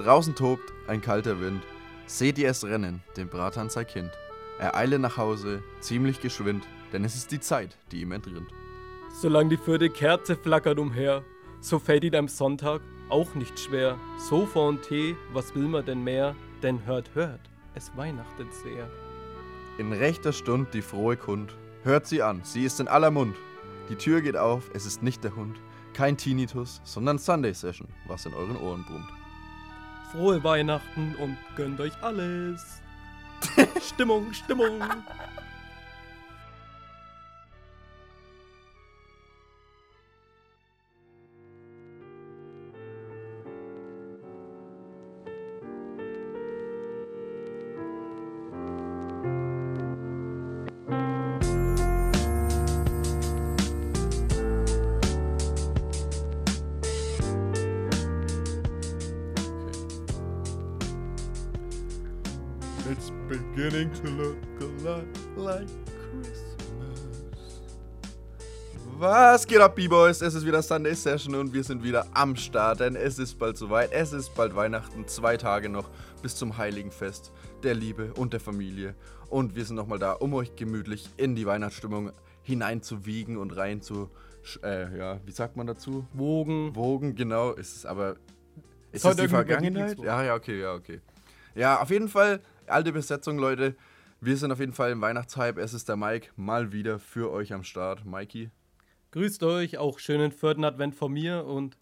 Draußen tobt ein kalter Wind. Seht ihr es rennen, dem Bratan sei Kind. Er eile nach Hause, ziemlich geschwind, denn es ist die Zeit, die ihm entrinnt. Solang die vierte Kerze flackert umher, so fällt ihm am Sonntag auch nicht schwer. Sofa und Tee, was will man denn mehr? Denn hört, hört, es weihnachtet sehr. In rechter Stund die frohe Kund. Hört sie an, sie ist in aller Mund. Die Tür geht auf, es ist nicht der Hund. Kein Tinnitus, sondern Sunday Session, was in euren Ohren brummt. Frohe Weihnachten und gönnt euch alles. Stimmung, Stimmung. It's beginning to look a lot like Christmas. Was geht ab, B-Boys? Es ist wieder Sunday Session und wir sind wieder am Start, denn es ist bald soweit. Es ist bald Weihnachten, zwei Tage noch bis zum Heiligen Fest der Liebe und der Familie. Und wir sind nochmal da, um euch gemütlich in die Weihnachtsstimmung hineinzuwiegen und rein zu, äh, ja, wie sagt man dazu? Wogen. Wogen, genau. Ist es aber. Ist heute es die Vergangenheit? Ja, ja, okay, ja, okay. Ja, auf jeden Fall, alte Besetzung, Leute. Wir sind auf jeden Fall im Weihnachtshype. Es ist der Mike mal wieder für euch am Start. Mikey. Grüßt euch, auch schönen vierten Advent von mir und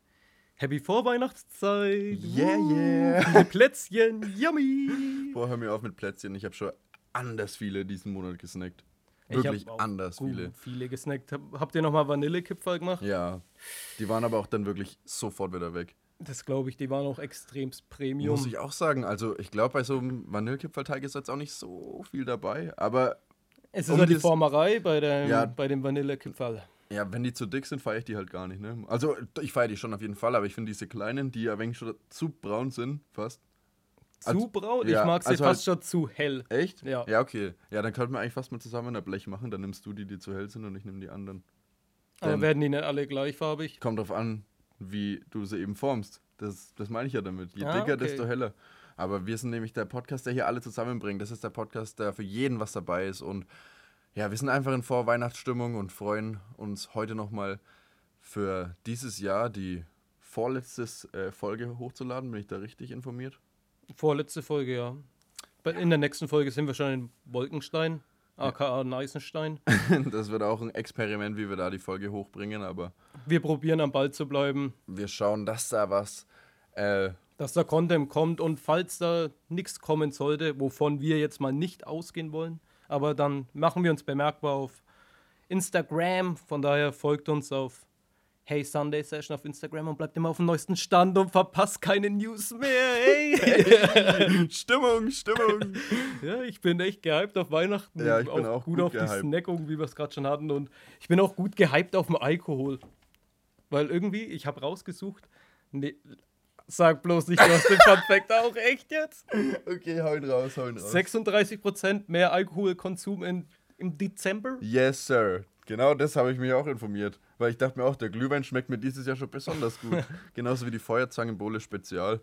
Happy Vorweihnachtszeit. Yeah, yeah. Plätzchen, yummy. Boah, hör mir auf mit Plätzchen. Ich habe schon anders viele diesen Monat gesnackt. Wirklich anders viele. Viele gesnackt. Hab- Habt ihr nochmal Vanillekipferl gemacht? Ja. Die waren aber auch dann wirklich sofort wieder weg. Das glaube ich, die waren auch extremst Premium. Muss ich auch sagen. Also, ich glaube, bei so einem Vanillekipferlteig ist jetzt auch nicht so viel dabei. Aber es ist um ja die Formerei bei, dem, Ja. bei dem Vanillekipferl. Ja, wenn die zu dick sind, feiere ich die halt gar nicht, ne? Also, ich feiere die schon auf jeden Fall, aber ich finde diese kleinen, die ja wenig schon zu braun sind, fast. Zu Also- braun? ja, ich mag sie also fast schon zu hell. Echt? Ja. Ja, okay. Ja, dann könnten wir eigentlich fast mal zusammen ein Blech machen, dann nimmst du die, die zu hell sind und ich nehme die anderen. Aber Denn- werden die nicht alle gleichfarbig? Kommt drauf an, wie du sie eben formst. Das, das meine ich ja damit. Je Ah, dicker, okay. desto heller. Aber wir sind nämlich der Podcast, der hier alle zusammenbringt. Das ist der Podcast, der für jeden was dabei ist. Und ja, wir sind einfach in Vorweihnachtsstimmung und freuen uns heute nochmal für dieses Jahr die vorletzte äh, Folge hochzuladen. Bin ich da richtig informiert? Vorletzte Folge, ja. In der nächsten Folge sind wir schon in Wolkenstein, aka Neisenstein. das wird auch ein Experiment, wie wir da die Folge hochbringen. Aber Wir probieren am Ball zu bleiben, wir schauen, dass da was. Äh, dass da Content kommt und falls da nichts kommen sollte, wovon wir jetzt mal nicht ausgehen wollen, aber dann machen wir uns bemerkbar auf Instagram. Von daher folgt uns auf Hey Sunday Session auf Instagram und bleibt immer auf dem neuesten Stand und verpasst keine News mehr. Hey! Stimmung, Stimmung. ja, ich bin echt gehypt auf Weihnachten. Ja, ich bin auch gut gut auf gehypt. die Snackung, wie wir es gerade schon hatten. Und ich bin auch gut gehypt auf den Alkohol. Weil irgendwie, ich habe rausgesucht, nee, sag bloß nicht, du hast den Fun Fact auch echt jetzt. okay, hau ihn raus, hau ihn raus. 36% mehr Alkoholkonsum in, im Dezember. Yes, Sir. Genau das habe ich mich auch informiert. Weil ich dachte mir auch, der Glühwein schmeckt mir dieses Jahr schon besonders gut. Genauso wie die Feuerzangenbowle Spezial.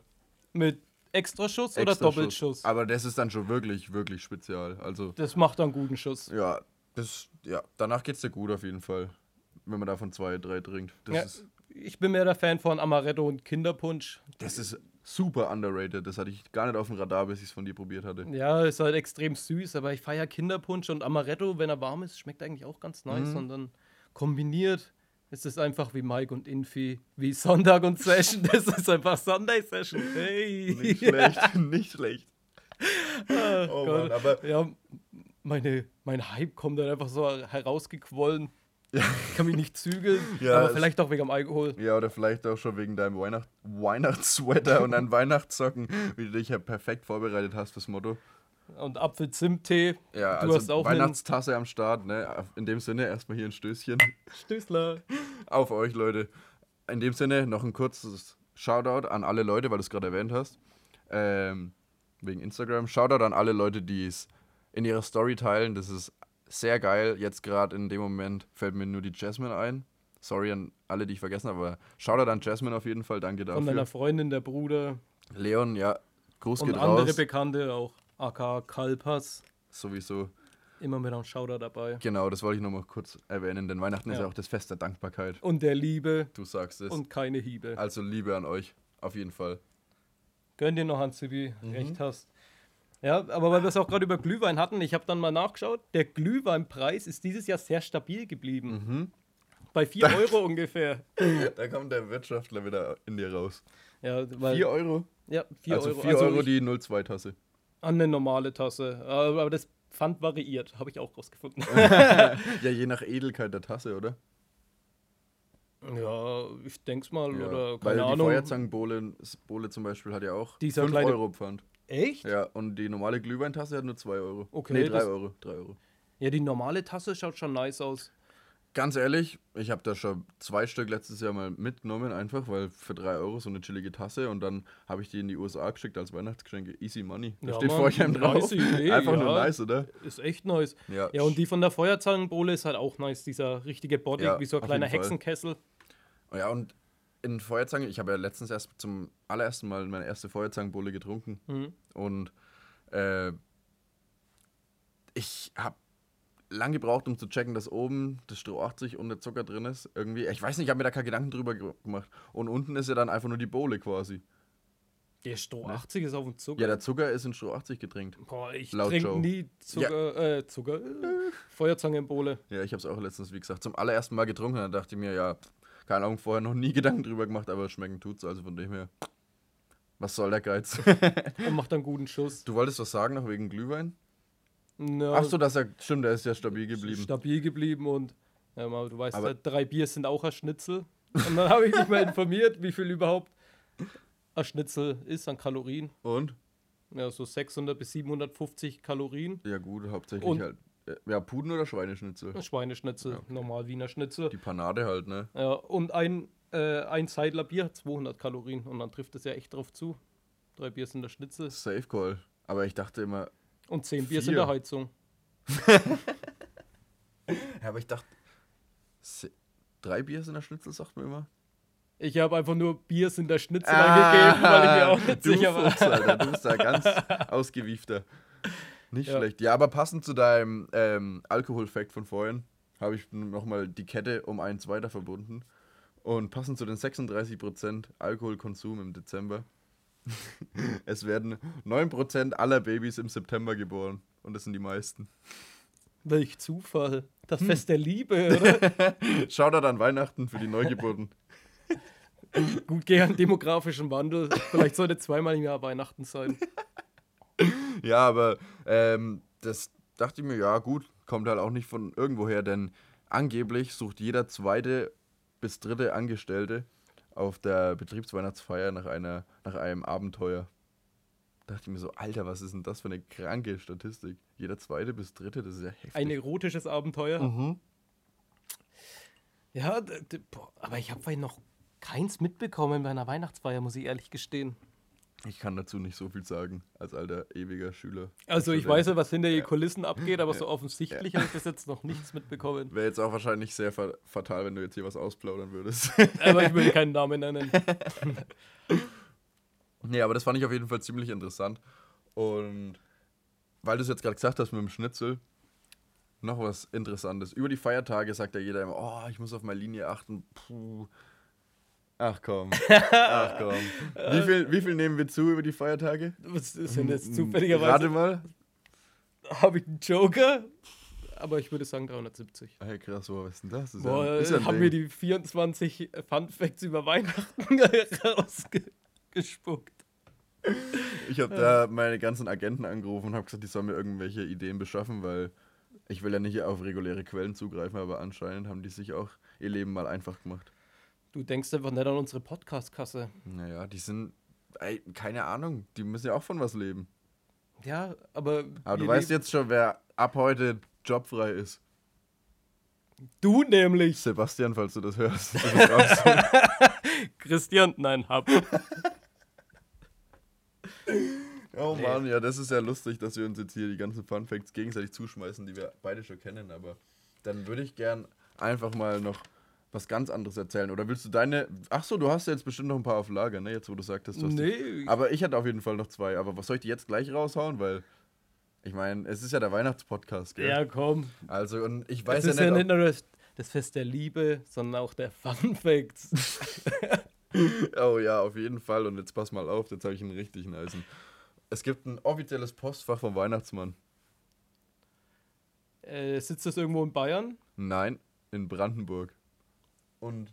Mit Extraschuss oder Extraschuss. Doppelschuss? Aber das ist dann schon wirklich, wirklich spezial. Also, Das macht einen guten Schuss. ja, das, ja, danach geht's dir gut auf jeden Fall. Wenn man davon zwei, drei trinkt. Das, Ja, ist, ich bin mehr der Fan von Amaretto und Kinderpunsch. das ist super underrated. Das hatte ich gar nicht auf dem Radar, bis ich es von dir probiert hatte. Ja, ist halt extrem süß, aber ich feiere Kinderpunsch und Amaretto, wenn er warm ist, schmeckt eigentlich auch ganz nice. Mhm. Und dann kombiniert ist es einfach wie Mike und Infi, wie Sonntag und Session. Das ist einfach Sunday Session. Hey! Nicht schlecht, nicht schlecht. Oh Gott. Mann, aber Ja, meine, mein Hype kommt dann einfach so herausgequollen. Ich kann mich nicht zügeln, Ja, aber vielleicht auch wegen dem Alkohol. Ja, oder vielleicht auch schon wegen deinem Weihnacht Weihnachtssweater und deinen Weihnachtssocken, wie du dich ja perfekt vorbereitet hast fürs Motto. Und Apfel-Zimt-Tee. Ja, Du also hast auch Weihnachtstasse am Start, ne? In dem Sinne erstmal hier ein Stößchen Stößler. auf euch, Leute. In dem Sinne noch ein kurzes Shoutout an alle Leute, weil du es gerade erwähnt hast. Ähm, wegen Instagram. Shoutout an alle Leute, die es in ihrer Story teilen. Das ist sehr geil. Jetzt gerade in dem Moment fällt mir nur die Jasmine ein. Sorry an alle, die ich vergessen habe, aber Shoutout an Jasmine auf jeden Fall. Danke Von deiner dafür. Freundin, der Bruder. Leon, ja, Gruß Und geht andere raus. Bekannte auch. AK Kalpas. Sowieso. Immer mit einem Shoutout dabei. Genau, das wollte ich nochmal kurz erwähnen, denn Weihnachten ist Ja. ja auch das Fest der Dankbarkeit. Und der Liebe Du sagst es. und keine Hiebe. also Liebe an euch, auf jeden Fall. Gönn dir noch an, Zibi, Mhm. recht hast. Ja, aber weil wir es auch gerade über Glühwein hatten, ich habe dann mal nachgeschaut, der Glühweinpreis ist dieses Jahr sehr stabil geblieben. Mhm. Bei 4 Euro ungefähr. Da kommt der Wirtschaftler wieder in dir raus. Ja, weil, 4 Euro? ja, 4 also Euro. 4 Euro ich- die 02-Tasse. an eine normale Tasse. Aber das Pfand variiert, habe ich auch rausgefunden. Ja, je nach Edelkeit der Tasse, oder? ja, ich denk's mal, Ja. oder Weil keine die Ahnung. Feuerzangenbowle Bowle zum Beispiel hat ja auch Dieser 5 kleine- Euro Pfand. Echt? Ja. Ja, und die normale Glühweintasse hat nur 2 Euro. Okay, Nee, 3 das- Euro. 3 Euro. die normale Tasse schaut schon nice aus. Ganz ehrlich, ich habe da schon zwei Stück letztes Jahr mal mitgenommen, einfach, weil für 3 Euro so eine chillige Tasse und dann habe ich die in die USA geschickt als Weihnachtsgeschenke. Easy Money. Da Ja, steht Mann, vorher einem drauf. nice Idee, einfach nur ja. nice, oder? Ist echt nice. Ja, Ja, und die von der Feuerzangenbowle ist halt auch nice. Dieser richtige Body, Ja, wie so ein kleiner. Hexenkessel. Ja, und in Feuerzange, ich habe ja letztens erst zum allerersten Mal meine erste Feuerzangenbowle getrunken Mhm. und äh, ich habe lang gebraucht, um zu checken, dass oben das Stroh 80 und der Zucker drin ist. Irgendwie, ich weiß nicht, ich habe mir da keine Gedanken drüber ge- gemacht. Und unten ist ja dann einfach nur die Bowle quasi. Der Stroh 80 ist auf dem Zucker. Ja, der Zucker ist in Stroh 80 getränkt. Boah, ich trinke nie Zucker, äh, Zucker, äh, Feuerzangenbowle. Ja, ich habe es auch letztens, wie gesagt, zum allerersten Mal getrunken. Da dachte ich mir, ja, keine Ahnung, vorher noch nie Gedanken drüber gemacht, aber schmecken tut's. Also von dem her, was soll der Geiz? und macht einen guten Schuss. du wolltest was sagen noch wegen Glühwein? Ja, Ach so, dass er, stimmt, der ist ja stabil geblieben. Stabil geblieben und ja, du weißt, Aber- ja, drei Bier sind auch ein Schnitzel. Und dann habe ich mich mal informiert, wie viel überhaupt ein Schnitzel ist an Kalorien. Und? Ja, so 600 bis 750 Kalorien. Ja gut, hauptsächlich Und- halt. Äh, Ja, Puden oder Schweineschnitzel? Ein Schweineschnitzel, Ja, okay. normal Wiener Schnitzel. Die Panade halt, ne? Ja, und ein, äh, ein Seidler Bier hat 200 Kalorien. Und dann trifft es ja echt drauf zu. Drei Bier sind der Schnitzel Safe Call. Aber ich dachte immer, und zehn Bier sind Vier. der Heizung. ja, aber ich dachte, drei Bier sind der Schnitzel, sagt man immer. Ich habe einfach nur Bier sind der Schnitzel angegeben, weil ich mir auch nicht Ah, sicher war. Fuchs, Alter, du bist da ganz ausgewiefter. Nicht Ja. schlecht. Ja, aber passend zu deinem ähm, Alkoholfakt von vorhin habe ich nochmal die Kette um eins weiter verbunden. Und passend zu den 36% Alkoholkonsum im Dezember. es werden 9% aller Babys im September geboren. Und das sind die meisten. Welch Zufall. Das Hm. Fest der Liebe, oder? Shoutout an Weihnachten für die Neugeburten. Gut gern demografischen Wandel. Vielleicht sollte zweimal im Jahr Weihnachten sein. Ja, aber ähm, das dachte ich mir, ja gut, kommt halt auch nicht von irgendwoher, denn angeblich sucht jeder zweite bis dritte Angestellte auf der Betriebsweihnachtsfeier nach, einer, nach einem Abenteuer. Dachte ich mir so, Alter, was ist denn das für eine kranke Statistik? Jeder zweite bis dritte, das ist ja heftig. Ein erotisches Abenteuer. mhm. Ja, boah, aber ich habe vielleicht noch keins mitbekommen bei einer Weihnachtsfeier, muss ich ehrlich gestehen. Ich kann dazu nicht so viel sagen, als alter ewiger Schüler. Also ich weiß ja, was hinter den Kulissen abgeht, aber so offensichtlich habe ich bis jetzt noch nichts mitbekommen. Wäre jetzt auch wahrscheinlich sehr fa fatal, wenn du jetzt hier was ausplaudern würdest. Aber ich will keinen Namen nennen. Nee, aber das fand ich auf jeden Fall ziemlich interessant. Und weil du es jetzt gerade gesagt hast mit dem Schnitzel, noch was Interessantes. Über die Feiertage sagt ja jeder immer, oh, ich muss auf meine Linie achten. Puh. Ach komm. Ach komm. Wie viel, wie viel nehmen wir zu über die Feiertage? Was sind jetzt Rate zufälligerweise? mal. Habe ich einen Joker? Aber ich würde sagen 370. Hey, krass, wo was ist denn das? das ist Boah, ja, ist ja haben wir Ding. die 24 Fun Facts über Weihnachten rausgespuckt. Ich habe da meine ganzen Agenten angerufen und habe gesagt, die sollen mir irgendwelche Ideen beschaffen, weil ich will ja nicht auf reguläre Quellen zugreifen, aber anscheinend haben die sich auch ihr Leben mal einfach gemacht. Du denkst einfach nicht an unsere Podcast-Kasse. Naja, die sind, ey, keine Ahnung, die müssen ja auch von was leben. Ja, aber. Aber du weißt jetzt schon, wer ab heute jobfrei ist. Du nämlich. Sebastian, falls du das hörst. Du. Christian, nein, hab. oh Mann, ja, das ist ja lustig, dass wir uns jetzt hier die ganzen Fun Facts gegenseitig zuschmeißen, die wir beide schon kennen. Aber dann würde ich gern einfach mal noch was ganz anderes erzählen. Oder willst du deine. Ach so, du hast ja jetzt bestimmt noch ein paar auf Lager, ne? Jetzt, wo du sagtest. Du hast die- Nee, Aber ich hatte auf jeden Fall noch zwei. Aber was soll ich die jetzt gleich raushauen? Weil. Ich meine, es ist ja der Weihnachtspodcast, gell? ja, komm. Also, und ich weiß Es ist ja ja nicht. nicht nur das, das Fest der Liebe, sondern auch der Fun Facts. oh ja, auf jeden Fall. Und jetzt pass mal auf, jetzt habe ich einen richtig niceen. Es gibt ein offizielles Postfach vom Weihnachtsmann. äh, sitzt das irgendwo in Bayern? Nein, in Brandenburg. Und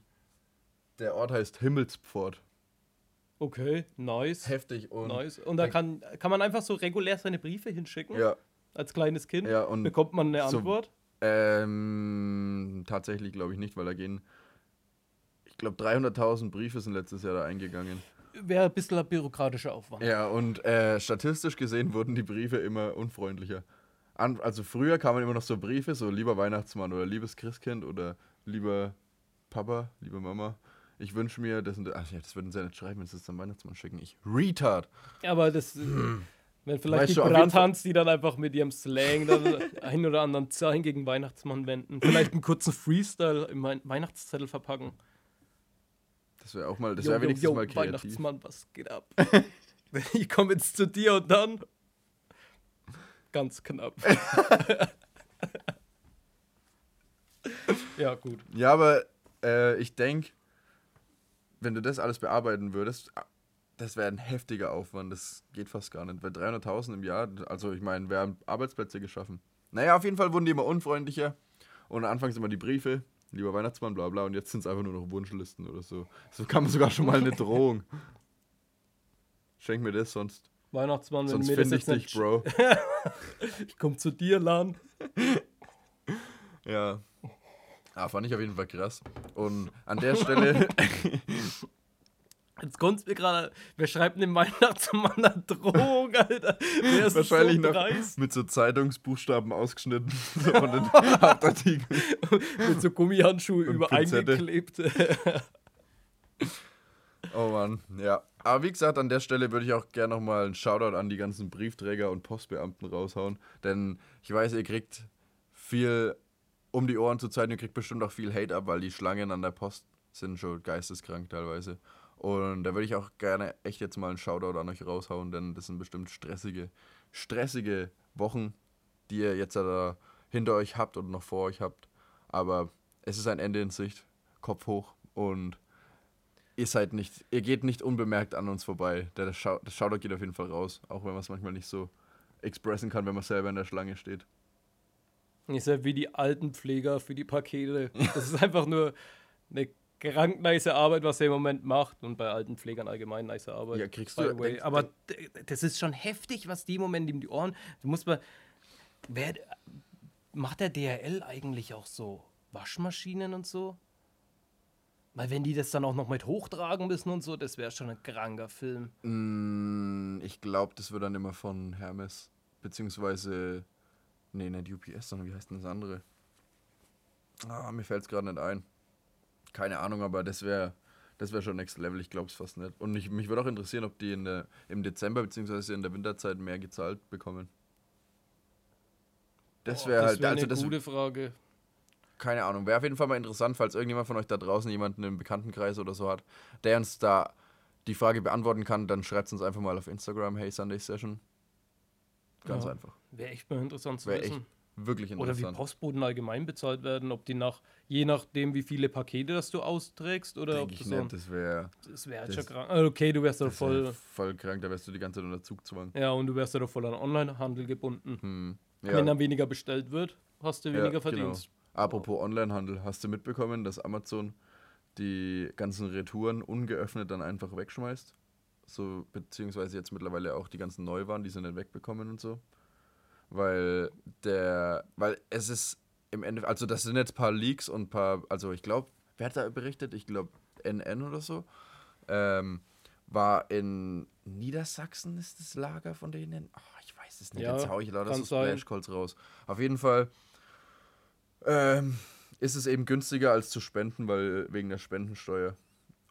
der Ort heißt Himmelspfort. Okay, nice. Heftig und. Nice. Und da kann, kann man einfach so regulär seine Briefe hinschicken? Ja, Als kleines Kind? ja, und Bekommt man eine so- Antwort? Ähm, tatsächlich glaube ich nicht, weil da gehen, ich glaube 300.000 Briefe sind letztes Jahr da eingegangen. Wäre ein bisschen ein bürokratischer Aufwand. Ja, und äh, statistisch gesehen wurden die Briefe immer unfreundlicher. An, also früher kamen immer noch so Briefe, so lieber Weihnachtsmann oder liebes Christkind oder lieber Papa, liebe Mama. Ich wünsche mir, das, und, ach ja, das würden sie ja nicht schreiben, wenn sie es am Weihnachtsmann schicken. Ich retard. Aber das, äh, wenn vielleicht Weißt die Brandhans, die dann einfach mit ihrem Slang dann ein oder anderen Zeichen gegen Weihnachtsmann wenden. Vielleicht einen kurzen Freestyle im Wei- Weihnachtszettel verpacken. Das wäre auch mal, das wäre wenigstens yo, mal kreativ. Weihnachtsmann, was geht ab? ich komme jetzt zu dir und dann. Ganz knapp. ja, gut. Ja, aber äh, ich denke, wenn du das alles bearbeiten würdest, ah, das wäre ein heftiger Aufwand. Das geht fast gar nicht. Weil 300.000 im Jahr, also ich meine, wir haben Arbeitsplätze geschaffen. Naja, auf jeden Fall wurden die immer unfreundlicher. Und anfangs immer die Briefe, lieber Weihnachtsmann, bla bla. Und jetzt sind es einfach nur noch Wunschlisten oder so. So kam sogar schon mal eine Drohung. Schenk mir das, sonst, Weihnachtsmann, wenn sonst du mir das ich jetzt dich, nicht. Bro. Ich komme zu dir, Lan. Ja. Ah, fand ich auf jeden Fall krass. Und an der Stelle Jetzt kommt mir gerade. Wer schreibt dem Weihnachtsmann eine Drohung, Alter? Wer ist Wahrscheinlich so noch mit so Zeitungsbuchstaben ausgeschnitten so von den Hauptartikeln. Mit so Gummihandschuhe Und über Pinzette. eingeklebt. Oh Mann, ja. Aber wie gesagt, an der Stelle würde ich auch gerne nochmal einen Shoutout an die ganzen Briefträger und Postbeamten raushauen. Denn ich weiß, ihr kriegt viel um die Ohren zu Zeit, ihr kriegt bestimmt auch viel Hate ab, weil die Schlangen an der Post sind schon geisteskrank teilweise. Und da würde ich auch gerne echt jetzt mal einen Shoutout an euch raushauen, denn das sind bestimmt stressige, stressige Wochen, die ihr jetzt da hinter euch habt und noch vor euch habt. Aber es ist ein Ende in Sicht, Kopf hoch und ihr seid nicht, ihr geht nicht unbemerkt an uns vorbei. Der Shoutout geht auf jeden Fall raus, auch wenn man es manchmal nicht so expressen kann, wenn man selber in der Schlange steht. Ist ja wie die Altenpfleger für die Pakete. Das ist einfach nur eine krank nice Arbeit, was er im Moment macht. Und bei Altenpflegern allgemein nice Arbeit. Ja, kriegst du- denk- Aber das ist schon heftig, was die im Moment in die Ohren. Du musst mal. Wer, macht der DHL eigentlich auch so Waschmaschinen und so? Weil wenn die das dann auch noch mit hochtragen müssen und so, das wäre schon ein kranker Film. Mm, ich glaube, das wird dann immer von Hermes, beziehungsweise, nee, nicht UPS, sondern wie heißt denn das andere? Ah, mir fällt es gerade nicht ein. Keine Ahnung, aber das wäre das wär schon Next Level, ich glaube es fast nicht. Und ich, mich würde auch interessieren, ob die in der, im Dezember, beziehungsweise in der Winterzeit mehr gezahlt bekommen. Das wäre halt, wär also eine das, gute Frage. keine Ahnung, wäre auf jeden Fall mal interessant, falls irgendjemand von euch da draußen jemanden im Bekanntenkreis oder so hat, der uns da die Frage beantworten kann, dann schreibt es uns einfach mal auf Instagram, hey Sunday Session. Ganz Ja. einfach. Wäre echt mal interessant zu Wäre wissen. echt wirklich Oder wie interessant. Postboten allgemein bezahlt werden, ob die nach, je nachdem, wie viele Pakete das du austrägst oder Denke ob ich nicht, das wäre Das wäre halt schon krank. Ah, Okay, du wärst wär voll. voll krank, da wärst du die ganze Zeit unter Zugzwang. Ja, und du wärst ja doch voll an Onlinehandel gebunden. Hm. Wenn Ja, dann weniger bestellt wird, hast du ja, weniger genau. Verdienst. Apropos Onlinehandel, hast du mitbekommen, dass Amazon die ganzen Retouren ungeöffnet dann einfach wegschmeißt? So, beziehungsweise jetzt mittlerweile auch die ganzen Neuwaren, die sie nicht wegbekommen und so. Weil der, weil es ist im Ende, also das sind jetzt ein paar Leaks und ein paar, also ich glaube, wer hat da berichtet? Ich glaube NN oder so. Ähm, war in Niedersachsen ist das Lager von denen? Oh, ich weiß es nicht. Ja, jetzt hau ich kann so. Splashcalls raus. Auf jeden Fall ähm, ist es eben günstiger als zu spenden, weil wegen der Spendensteuer.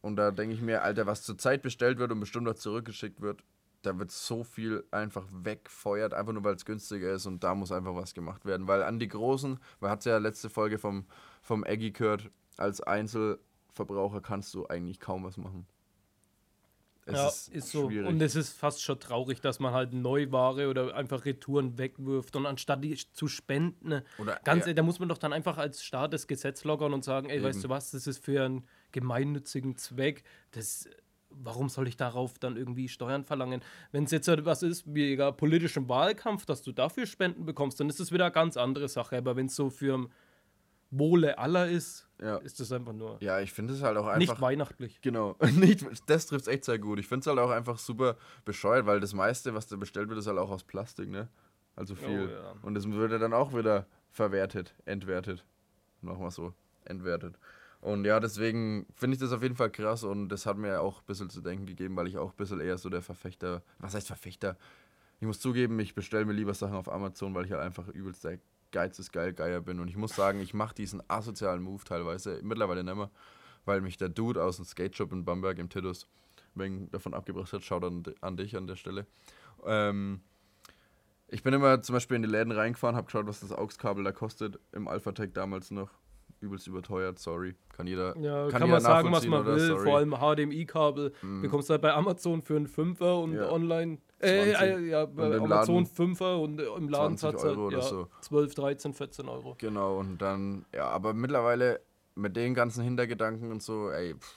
Und da denke ich mir, Alter, was zur Zeit bestellt wird und bestimmt auch zurückgeschickt wird, da wird so viel einfach wegfeuert, einfach nur weil es günstiger ist und da muss einfach was gemacht werden. Weil an die Großen, man hat ja letzte Folge vom, vom Eggy gehört, als Einzelverbraucher kannst du eigentlich kaum was machen. Es ja, ist, ist so. Schwierig. Und es ist fast schon traurig, dass man halt Neuware oder einfach Retouren wegwirft und anstatt die zu spenden, oder, ganz, ja. da muss man doch dann einfach als Staat das Gesetz lockern und sagen, ey, Eben. weißt du was, das ist für einen gemeinnützigen Zweck, das warum soll ich darauf dann irgendwie Steuern verlangen? Wenn es jetzt halt was ist, wie egal, politischen Wahlkampf, dass du dafür Spenden bekommst, dann ist das wieder eine ganz andere Sache. Aber wenn es so für Wohle aller ist, ja. ist das einfach nur. Ja, ich finde es halt auch einfach. Nicht weihnachtlich. Genau. nicht, das trifft es echt sehr gut. Ich finde es halt auch einfach super bescheuert, weil das meiste, was da bestellt wird, ist halt auch aus Plastik, ne? Also viel. Oh, ja. Und das würde dann auch wieder verwertet, entwertet. Machen wir so. Entwertet. Und ja, deswegen finde ich das auf jeden Fall krass und das hat mir auch ein bisschen zu denken gegeben, weil ich auch ein bisschen eher so der Verfechter, was heißt Verfechter? Ich muss zugeben, ich bestelle mir lieber Sachen auf Amazon, weil ich halt einfach übelst der Geiz ist geil Geier bin. Und ich muss sagen, ich mache diesen asozialen Move teilweise mittlerweile nicht mehr, weil mich der Dude aus dem Skate Shop in Bamberg im Titus wegen davon abgebracht hat. Schaut an, an dich an der Stelle. Ähm, ich bin immer zum Beispiel in die Läden reingefahren, habe geschaut, was das AUX-Kabel da kostet. Im Alphatec damals noch übelst überteuert, sorry. Kann jeder. Ja, kann, kann man sagen, was man will. Sorry. Vor allem HDMI-Kabel mm. bekommst du halt bei Amazon für einen Fünfer und ja. online. Äh, äh, ja, bei Amazon Fünfer und äh, im Laden hat es halt ja, so. 12, 13, 14 Euro. Genau, und dann, ja, aber mittlerweile mit den ganzen Hintergedanken und so, ey, pff,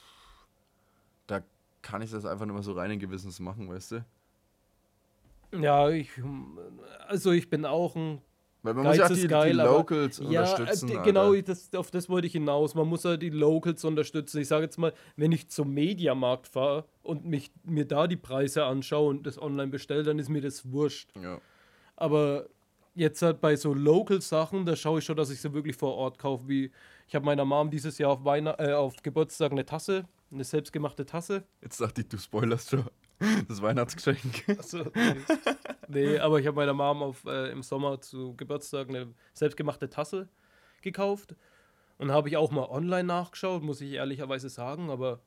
da kann ich das einfach nur mal so reinen Gewissens machen, weißt du? Ja, ich, also ich bin auch ein weil man Geiz muss ja die, geil, die Locals ja, unterstützen. Ja, genau, das, auf das wollte ich hinaus. Man muss ja die Locals unterstützen. Ich sage jetzt mal, wenn ich zum Mediamarkt fahre und mich, mir da die Preise anschaue und das online bestelle, dann ist mir das wurscht. Ja. Aber jetzt halt bei so Local-Sachen, da schaue ich schon, dass ich sie wirklich vor Ort kaufe. Wie ich habe meiner Mom dieses Jahr auf, Weihn äh, auf Geburtstag eine Tasse, eine selbstgemachte Tasse. Jetzt dachte ich, du spoilerst schon das Weihnachtsgeschenk. Achso, nee. nee, aber ich habe meiner Mom auf, äh, im Sommer zu Geburtstag eine selbstgemachte Tasse gekauft. Und habe ich auch mal online nachgeschaut, muss ich ehrlicherweise sagen, aber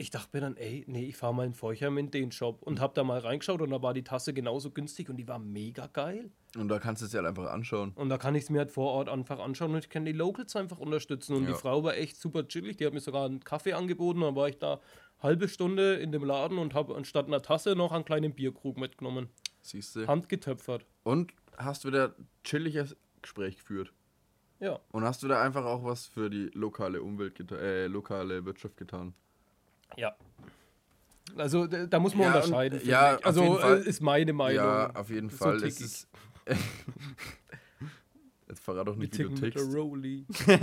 ich dachte mir dann, ey, nee, ich fahre mal in Feuchheim in den Shop und habe da mal reingeschaut und da war die Tasse genauso günstig und die war mega geil. Und da kannst du es dir halt einfach anschauen. Und da kann ich es mir halt vor Ort einfach anschauen und ich kann die Locals einfach unterstützen. Und ja. die Frau war echt super chillig, die hat mir sogar einen Kaffee angeboten, dann war ich da halbe Stunde in dem Laden und habe anstatt einer Tasse noch einen kleinen Bierkrug mitgenommen. Siehst du? Handgetöpfert. Und hast wieder chilliges Gespräch geführt. Ja. Und hast du da einfach auch was für die lokale Umwelt, äh, lokale Wirtschaft getan? Ja. Also da muss man ja, unterscheiden. ja, also äh, ist meine Meinung. Ja, auf jeden Fall. So es ist Jetzt verrat doch nicht, wie du tickst.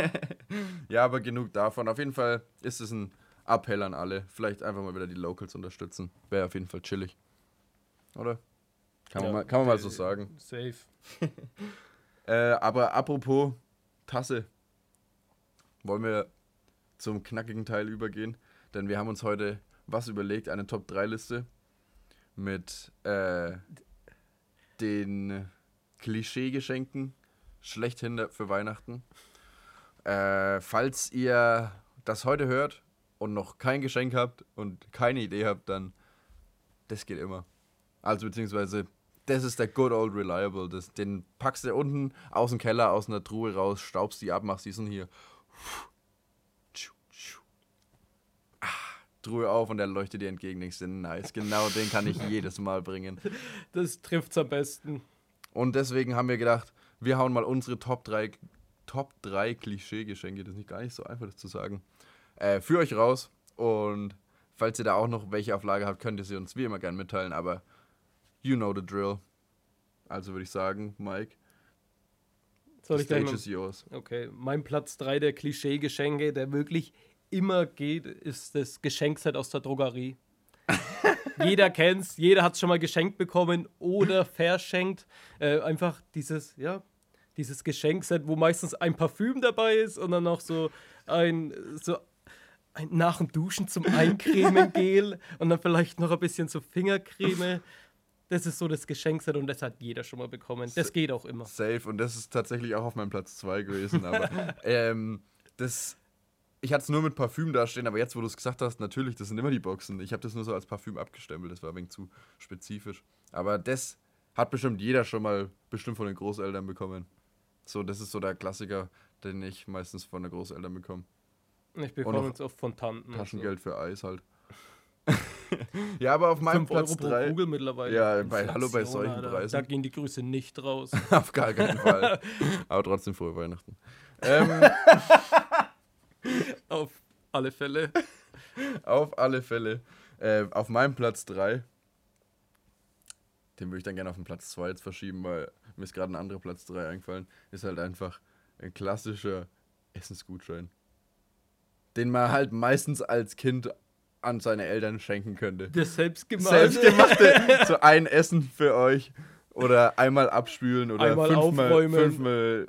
ja, aber genug davon. Auf jeden Fall ist es ein Appell an alle. Vielleicht einfach mal wieder die Locals unterstützen. Wäre auf jeden Fall chillig. Oder? Kann, ja, man, mal, kann man mal so sagen. Safe. äh, aber apropos Tasse. Wollen wir zum knackigen Teil übergehen? Denn wir haben uns heute was überlegt, eine Top-3-Liste mit äh, den Klischee-Geschenken schlechthin für Weihnachten. Äh, falls ihr das heute hört und noch kein Geschenk habt und keine Idee habt, dann das geht immer. Also beziehungsweise das ist der good old reliable. Das, den packst du unten aus dem Keller, aus einer Truhe raus, staubst die ab, machst diesen hier. Ah, Truhe auf und der leuchtet dir entgegen. Denkst du, nice, genau den kann ich jedes Mal bringen. Das trifft's am besten. Und deswegen haben wir gedacht, wir hauen mal unsere Top 3, Top 3 Klischee-Geschenke, das ist nicht gar nicht so einfach, das zu sagen, äh, für euch raus. Und falls ihr da auch noch welche auf Lager habt, könnt ihr sie uns wie immer gerne mitteilen. Aber you know the drill. Also würde ich sagen, Mike. Soll ich stage is yours. Okay, mein Platz 3 der Klischee-Geschenke, der wirklich immer geht, ist das Geschenkset aus der Drogerie. jeder kennt's, jeder hat es schon mal geschenkt bekommen oder verschenkt. Äh, einfach dieses, ja, dieses Geschenkset, wo meistens ein Parfüm dabei ist und dann noch so ein, so ein nach dem Duschen zum Eincremen Gel und dann vielleicht noch ein bisschen so Fingercreme. Das ist so das Geschenkset und das hat jeder schon mal bekommen. Das geht auch immer. Safe und das ist tatsächlich auch auf meinem Platz 2 gewesen. Aber ähm, das, ich hatte es nur mit Parfüm dastehen, aber jetzt, wo du es gesagt hast, natürlich, das sind immer die Boxen. Ich habe das nur so als Parfüm abgestempelt, das war ein wenig zu spezifisch. Aber das hat bestimmt jeder schon mal bestimmt von den Großeltern bekommen. So, das ist so der Klassiker, den ich meistens von den Großeltern bekomme. Ich bekomme jetzt oft von Tanten. Taschengeld für Eis halt. ja, aber auf So. meinem 5 Euro Platz pro 3. Kugel mittlerweile. Ja, bei- hallo, bei solchen Alter. Preisen. Da gehen die Grüße nicht raus. auf gar keinen Fall. aber trotzdem frohe Weihnachten. Ähm, Auf alle Fälle. auf alle Fälle. Äh, auf meinem Platz 3. Den würde ich dann gerne auf den Platz 2 jetzt verschieben, weil mir ist gerade ein anderer Platz 3 eingefallen. Ist halt einfach ein klassischer Essensgutschein. Den man halt meistens als Kind an seine Eltern schenken könnte. Das selbstgemachte. Selbstgemachte, so ein Essen für euch. Oder einmal abspülen oder Einmal fünfmal, aufräumen. fünfmal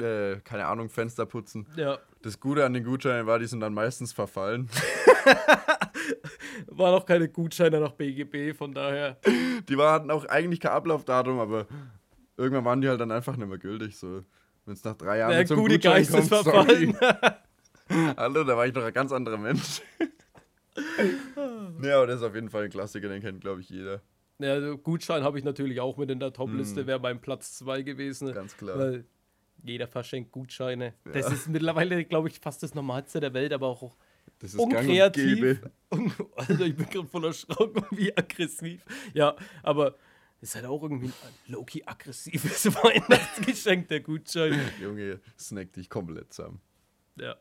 äh, keine Ahnung, Fenster putzen. Ja, Das Gute an den Gutscheinen war, die sind dann meistens verfallen. war noch keine Gutscheine nach BGB, von daher. Die war, hatten auch eigentlich kein Ablaufdatum, aber irgendwann waren die halt dann einfach nicht mehr gültig. So. Wenn es nach drei Jahren so einem gute Gutschein Geist ist kommt, verfallen. sorry. Hallo, da war ich doch ein ganz anderer Mensch. ja, aber das ist auf jeden Fall ein Klassiker, den kennt, glaube ich, jeder. Ja, also Gutschein habe ich natürlich auch mit in der Top-Liste, Hm. wäre beim Platz 2 gewesen. Ganz klar. Weil jeder verschenkt Gutscheine. Das Ja. ist mittlerweile, glaube ich, fast das Normalste der Welt, aber auch Das ist gang unkreativ. gäbe. Und, Alter, ich bin gerade voll erschrocken, wie aggressiv. Ja, aber ist halt auch irgendwie ein low-key aggressives Weihnachtsgeschenk, der Gutschein. Junge, snack dich komplett zusammen. Ja.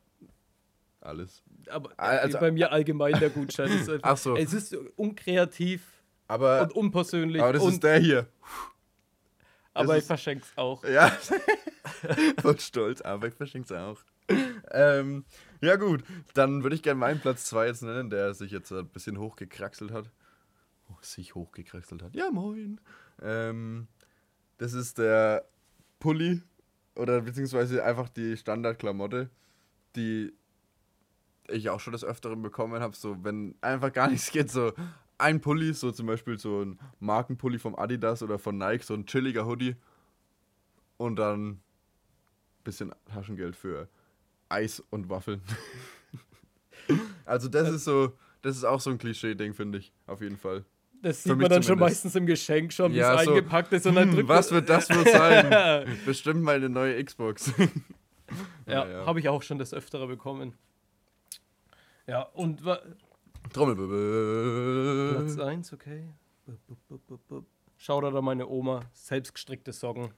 Alles. Aber Also- bei mir allgemein der Gutschein. Ist einfach, Ach so. Es ist unkreativ Aber, und unpersönlich. aber das und, ist der hier. aber das ich verschenk's auch. Ja, voll stolz, aber ich verschink's auch. Ähm, ja gut, dann würde ich gerne meinen Platz 2 jetzt nennen, der sich jetzt ein bisschen hochgekraxelt hat. Oh, sich hochgekraxelt hat. Ja, moin. Ähm, das ist der Pulli oder beziehungsweise einfach die Standardklamotte, die ich auch schon des Öfteren bekommen habe. So, wenn einfach gar nichts geht, so ein Pulli, so zum Beispiel so ein Markenpulli vom Adidas oder von Nike, so ein chilliger Hoodie und dann bisschen Taschengeld für Eis und Waffeln. also das ist so, das ist auch so ein Klischee-Ding, finde ich, auf jeden Fall. Das sieht man dann schon zumindest. meistens im Geschenk schon, wie Ja, es so, eingepackt ist. Und dann Hm, drückt was wird das wohl sein? Bestimmt mal eine neue Xbox. Ja, Naja. habe ich auch schon das Öftere bekommen. Ja, und wa- Platz Trommelwirbel. 1, okay. Shoutout an meine Oma, selbstgestrickte Socken.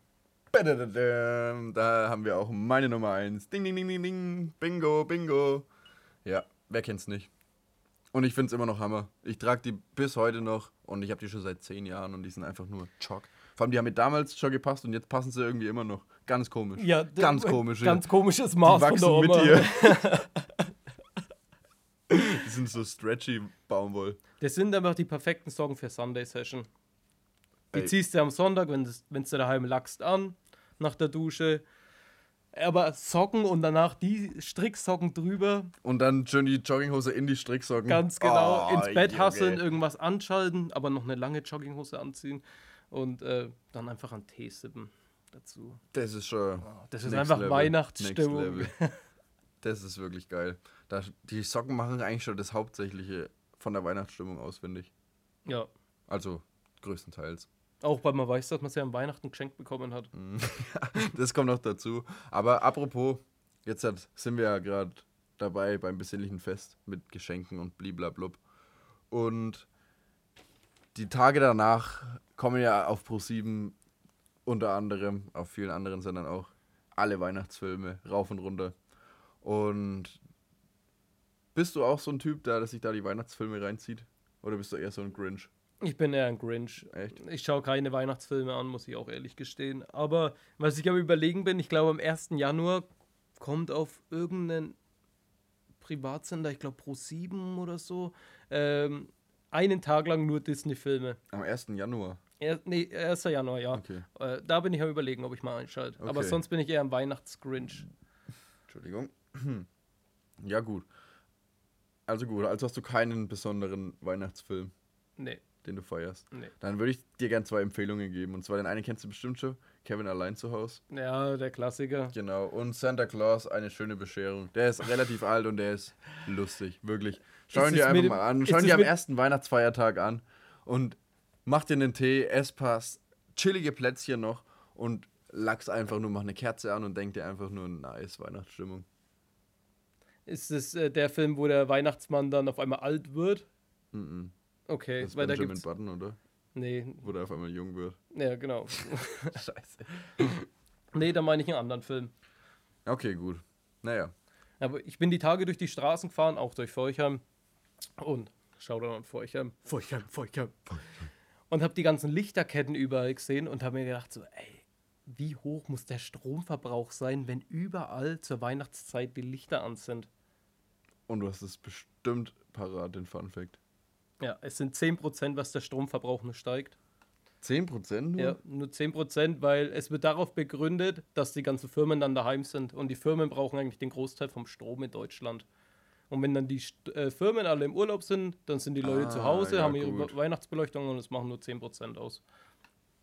Da haben wir auch meine Nummer 1. Ding, ding, ding, ding, ding. Bingo, bingo. Ja, wer kennt's nicht? Und ich find's immer noch Hammer. Ich trage die bis heute noch und ich habe die schon seit 10 Jahren und die sind einfach nur Chock. Vor allem, die haben mir damals schon gepasst und jetzt passen sie irgendwie immer noch. Ganz komisch. Ja, Ganz komisch. Ganz komisches die Maß von der wachsen mit Oma. dir. sind so stretchy Baumwoll. Das sind einfach die perfekten Socken für Sunday Session. Die Ey. ziehst du am Sonntag, wenn du daheim lachst, an, nach der Dusche. Aber Socken und danach die Stricksocken drüber, Und dann schön die Jogginghose in die Stricksocken. ganz genau, Oh, ins Bett Junge. hasseln, irgendwas anschalten, aber noch eine lange Jogginghose anziehen und äh, dann einfach einen Tee sippen dazu. Das ist schon. Das ist einfach Level. Weihnachtsstimmung. Das ist wirklich geil. Da, die Socken machen eigentlich schon das Hauptsächliche von der Weihnachtsstimmung aus, finde ich. Ja. Also größtenteils. Auch weil man weiß, dass man sie an Weihnachten geschenkt bekommen hat. Das kommt noch dazu. Aber apropos, jetzt hat, sind wir ja gerade dabei beim besinnlichen Fest mit Geschenken und bliblablub. Und die Tage danach kommen ja auf Pro7 unter anderem, auf vielen anderen Sendern auch, alle Weihnachtsfilme rauf und runter. Und bist du auch so ein Typ, der dass sich da die Weihnachtsfilme reinzieht? Oder bist du eher so ein Grinch? Ich bin eher ein Grinch. Echt? Ich schaue keine Weihnachtsfilme an, muss ich auch ehrlich gestehen. Aber was ich am Überlegen bin, ich glaube, am 1. Januar kommt auf irgendeinen Privatsender, ich glaube Pro7 oder so, ähm, einen Tag lang nur Disney-Filme. Am 1. Januar. Er, nee, 1. Januar, ja. Okay. Äh, da bin ich am Überlegen, ob ich mal einschalte. Aber Okay. sonst bin ich eher ein Weihnachts-Grinch. Entschuldigung. Ja, gut. Also gut, also hast du keinen besonderen Weihnachtsfilm, Nee, den du feierst. nee. Dann würde ich dir gerne zwei Empfehlungen geben. Und zwar den einen kennst du bestimmt schon, Kevin allein zu Hause. Ja, der Klassiker. Genau. Und Santa Claus, eine schöne Bescherung. Der ist relativ alt und der ist lustig, wirklich. Schau ihn dir einfach mal an. Schau ihn dir am ersten Weihnachtsfeiertag an und mach dir einen Tee, Esspass, chillige Plätzchen noch und lachs einfach nur, mach eine Kerze an und denk dir einfach nur nice Weihnachtsstimmung. Ist es äh, der Film, wo der Weihnachtsmann dann auf einmal alt wird? Mhm. Okay, Das ist weil da Benjamin gibt's. Button, oder? Nee, Wo der auf einmal jung wird. ja, genau. Scheiße. nee, da meine ich einen anderen Film. Okay, gut. Naja. Aber ich bin die Tage durch die Straßen gefahren, auch durch Feuchheim. Und schau da an Feuchheim. Feuchheim, Feuchheim. Und habe die ganzen Lichterketten überall gesehen und habe mir gedacht, so, ey, wie hoch muss der Stromverbrauch sein, wenn überall zur Weihnachtszeit die Lichter an sind? Und du hast es bestimmt parat, den Fun Fact. Ja, es sind 10%, was der Stromverbrauch nur steigt. 10% nur? Ja, nur 10%, weil es wird darauf begründet, dass die ganzen Firmen dann daheim sind. Und die Firmen brauchen eigentlich den Großteil vom Strom in Deutschland. Und wenn dann die äh, Firmen alle im Urlaub sind, dann sind die Leute Ah, zu Hause, ja, haben ihre gut. We- Weihnachtsbeleuchtung und es machen nur 10% aus.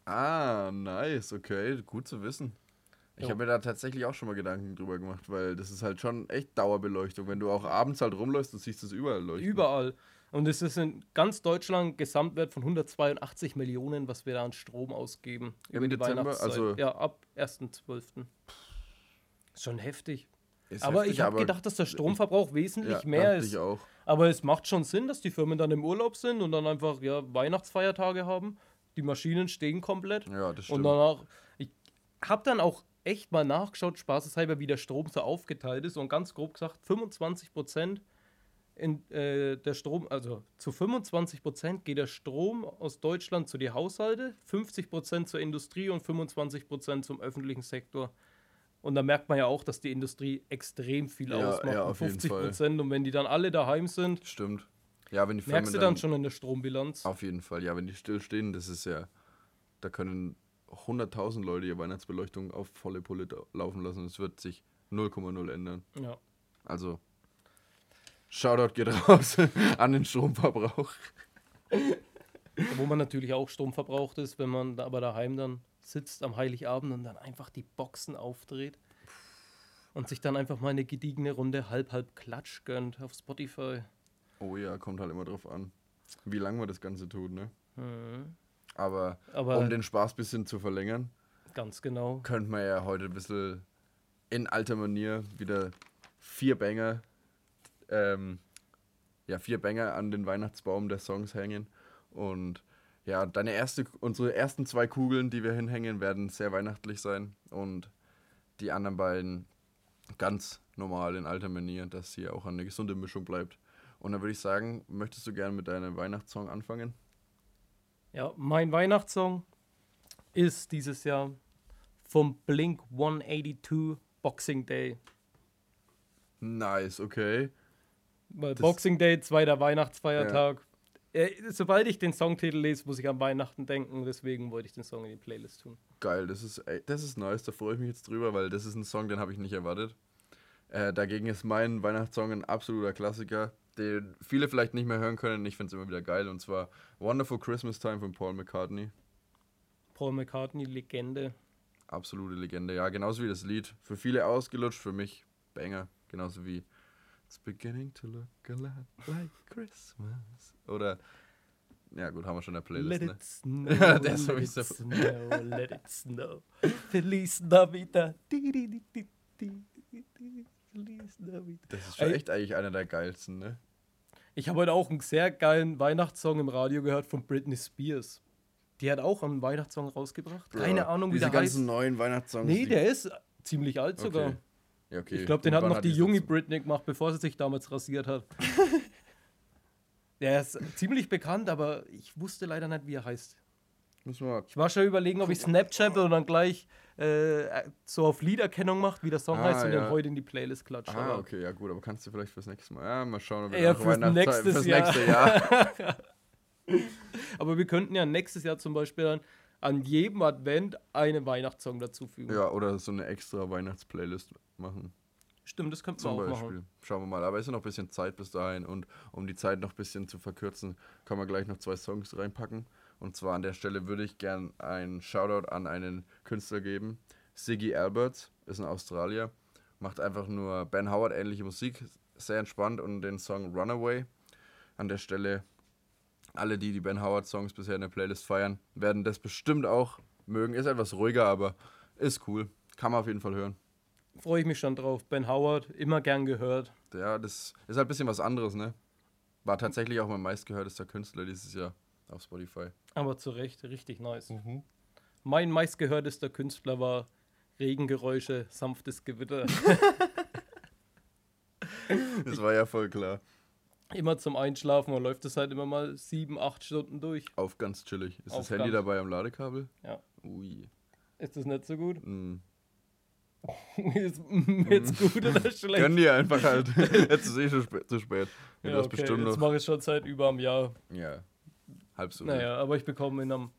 Ah, nice, okay, gut zu wissen. Ich habe mir da tatsächlich auch schon mal Gedanken drüber gemacht, weil das ist halt schon echt Dauerbeleuchtung. Wenn du auch abends halt rumläufst, du siehst es überall leuchten. Überall. Und es ist in ganz Deutschland ein Gesamtwert von 182 Millionen, was wir da an Strom ausgeben. Im Dezember? Also- ja, ab 1.12. Ist schon heftig. Ist aber heftig, ich habe gedacht, dass der Stromverbrauch wesentlich ja, mehr ist. Ich auch. Aber es macht schon Sinn, dass die Firmen dann im Urlaub sind und dann einfach ja, Weihnachtsfeiertage haben. Die Maschinen stehen komplett. Ja, das und stimmt. danach, ich habe dann auch echt mal nachgeschaut, spaßeshalber, wie der Strom so aufgeteilt ist. Und ganz grob gesagt, 25 Prozent in äh, der Strom, also zu 25 Prozent geht der Strom aus Deutschland zu den Haushalte, 50 Prozent zur Industrie und 25 Prozent zum öffentlichen Sektor. Und da merkt man ja auch, dass die Industrie extrem viel Ja, ausmacht. ja, auf jeden 50 Fall. Prozent. Und wenn die dann alle daheim sind, Stimmt. Ja, wenn die Firmen merkst du dann schon in der Strombilanz. Auf jeden Fall, ja, wenn die stillstehen, das ist ja, da können 100.000 Leute ihre Weihnachtsbeleuchtung auf volle Pulle laufen lassen. Es wird sich 0,0 ändern. Ja. Also, Shoutout geht raus an den Stromverbrauch. Wo man natürlich auch Strom verbraucht ist, wenn man aber daheim dann sitzt am Heiligabend und dann einfach die Boxen aufdreht und sich dann einfach mal eine gediegene Runde halb-halb Klatsch gönnt auf Spotify. Oh ja, kommt halt immer drauf an, wie lange man das Ganze tut, ne? Mhm. Aber, Aber um den Spaß ein bisschen zu verlängern, ganz genau. könnte man ja heute ein bisschen in alter Manier wieder vier Banger, ähm, ja, vier Banger an den Weihnachtsbaum der Songs hängen. Und ja, deine erste, unsere ersten zwei Kugeln, die wir hinhängen, werden sehr weihnachtlich sein. Und die anderen beiden ganz normal in alter Manier, dass hier auch eine gesunde Mischung bleibt. Und dann würde ich sagen, möchtest du gerne mit deinem Weihnachtssong anfangen? Ja, mein Weihnachtssong ist dieses Jahr vom Blink 182 Boxing Day. Nice, okay. Weil Das- Boxing Day, zweiter Weihnachtsfeiertag. Äh, sobald ich den Songtitel lese, muss ich an Weihnachten denken. Deswegen wollte ich den Song in die Playlist tun. Geil, das ist, das ist nice, da freue ich mich jetzt drüber, weil das ist ein Song, den habe ich nicht erwartet. Äh, dagegen ist mein Weihnachtssong ein absoluter Klassiker, den viele vielleicht nicht mehr hören können. Ich finde es immer wieder geil und zwar Wonderful Christmas Time von Paul McCartney. Paul McCartney, Legende. Absolute Legende, ja, genauso wie das Lied. Für viele ausgelutscht, für mich Banger. Genauso wie It's beginning to look a lot like Christmas. Oder, ja gut, haben wir schon in der Playlist, Let ne? it snow, Der let it snow, let it snow. Feliz Navidad. Navidad. Das ist schon Ey. echt eigentlich einer der geilsten, ne? Ich habe heute auch einen sehr geilen Weihnachtssong im Radio gehört von Britney Spears. Die hat auch einen Weihnachtssong rausgebracht. Keine Ja, Ahnung, wie Diese der ganzen heißt. neuen Weihnachtssongs. Nee, die- der ist ziemlich alt sogar. Okay. Ja, okay. Ich glaube, den hat noch die das junge Britney gemacht, bevor sie sich damals rasiert hat. Der ist ziemlich bekannt, aber ich wusste leider nicht, wie er heißt. Müssen wir. Ich war schon überlegen, ob ich Snapchat und dann gleich äh, so auf Liederkennung macht, wie der Song Ah, heißt und ja. den heute in die Playlist klatscht. Ah, aber okay, ja gut, aber kannst du vielleicht fürs nächste Mal. Ja, mal schauen, ob Ja, nach fürs Weihnachtszeit- nächstes fürs Jahr. nächste Jahr. aber wir könnten ja nächstes Jahr zum Beispiel dann an jedem Advent einen Weihnachtssong dazufügen. ja, oder so eine extra Weihnachtsplaylist machen. Stimmt, das wir Zum auch Beispiel. machen. Schauen wir mal. Aber es ist ja noch ein bisschen Zeit bis dahin und um die Zeit noch ein bisschen zu verkürzen, kann man gleich noch zwei Songs reinpacken. Und zwar an der Stelle würde ich gern einen Shoutout an einen Künstler geben. Siggy Alberts ist ein Australier, macht einfach nur Ben Howard ähnliche Musik, sehr entspannt und den Song Runaway. An der Stelle alle, die die Ben Howard Songs bisher in der Playlist feiern, werden das bestimmt auch mögen. Ist etwas ruhiger, aber ist cool. Kann man auf jeden Fall hören. Freue ich mich schon drauf. Ben Howard, immer gern gehört. Ja, das ist halt ein bisschen was anderes, ne? War tatsächlich auch mein meistgehörtester Künstler dieses Jahr auf Spotify. Aber zu Recht, richtig nice. Mein meistgehörtester Künstler war Regengeräusche, sanftes Gewitter. Das war ja voll klar. immer zum Einschlafen und läuft es halt immer mal sieben, acht Stunden durch. Auf ganz chillig. Ist Auf das Handy dabei am Ladekabel? Ja. Ui. Ist das nicht so gut? Mm. ist jetzt gut oder schlecht? Gönn dir einfach halt. Jetzt ist eh schon spä zu spät. Ja, okay, jetzt mache ich schon seit über einem Jahr. Ja. Halb so. Naja, aber ich bekomme in einem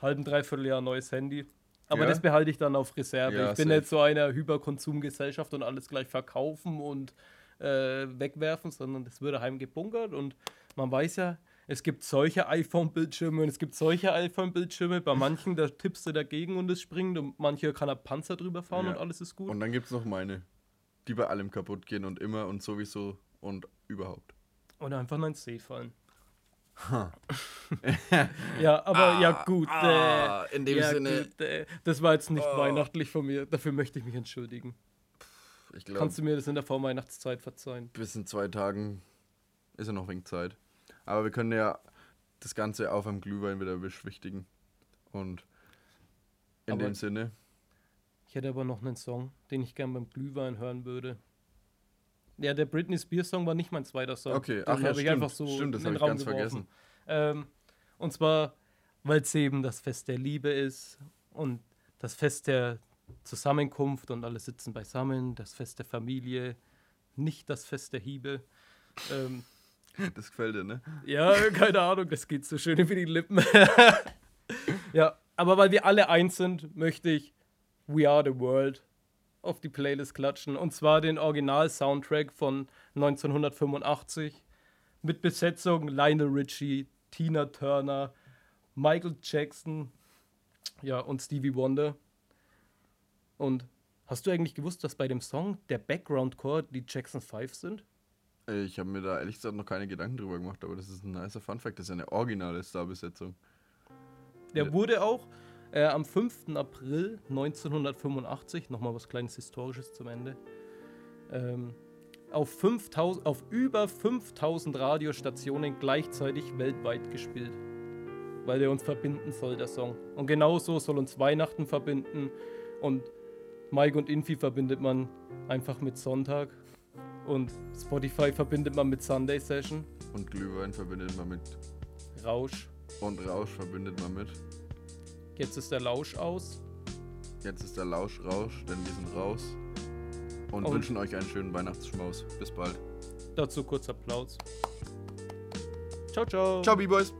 halben, dreiviertel Jahr ein neues Handy. Aber Ja? das behalte ich dann auf Reserve. Ja, ich bin safe. nicht so einer Hyperkonsumgesellschaft und alles gleich verkaufen und äh, wegwerfen, sondern das würde heim gebunkert und man weiß ja, es gibt solche iPhone-Bildschirme und es gibt solche iPhone-Bildschirme. Bei manchen, da tippst du dagegen und es springt und manche kann er Panzer drüber fahren Ja. und alles ist gut. Und dann gibt es noch meine, die bei allem kaputt gehen und immer und sowieso und überhaupt. Oder einfach in ein See fallen. Ja, aber ja gut. ah, äh, in dem ja, Sinne- Gut, äh, das war jetzt nicht Oh. weihnachtlich von mir. Dafür möchte ich mich entschuldigen. Ich glaube, Kannst du mir das in der Vorweihnachtszeit verzeihen? bis in zwei Tagen ist ja noch wenig Zeit. Aber wir können ja das Ganze auf einem Glühwein wieder beschwichtigen. Und in Aber- dem Sinne, Ich hätte aber noch einen Song, den ich gern beim Glühwein hören würde. Ja, der Britney Spears Song war nicht mein zweiter Song. Okay, Den ach ja, hab ich stimmt. einfach so Stimmt, das in den hab ich Raum ganz geworfen. Ähm, und zwar, weil es eben das Fest der Liebe ist und das Fest der Zusammenkunft und alle sitzen beisammen, das Fest der Familie, nicht das Fest der Hiebe. Ähm, das gefällt dir, ne? ja, keine Ahnung, das geht so schön über die Lippen. ja, aber weil wir alle eins sind, möchte ich We Are the World auf die Playlist klatschen. Und zwar den Original-Soundtrack von 1985 mit Besetzung Lionel Richie, Tina Turner, Michael Jackson ja, und Stevie Wonder. Und hast du eigentlich gewusst, dass bei dem Song der Background-Core die Jackson 5 sind? Ich habe mir da ehrlich gesagt noch keine Gedanken drüber gemacht, aber das ist ein nicer Funfact. Das ist eine originale Starbesetzung. Der wurde auch äh, am 5. April 1985, nochmal was kleines Historisches zum Ende, ähm, auf, 5000, auf über 5000 Radiostationen gleichzeitig weltweit gespielt. Weil der uns verbinden soll, der Song. Und genauso soll uns Weihnachten verbinden. Und Mike und Infi verbindet man einfach mit Sonntag. Und Spotify verbindet man mit Sunday Session. Und Glühwein verbindet man mit. Rausch. Und Rausch verbindet man mit. Jetzt ist der Lausch aus. Jetzt ist der Lausch Rausch, denn wir sind raus. Und, Und- wünschen euch einen schönen Weihnachtsschmaus. Bis bald. Dazu kurz Applaus. Ciao, ciao. Ciao, B-Boys.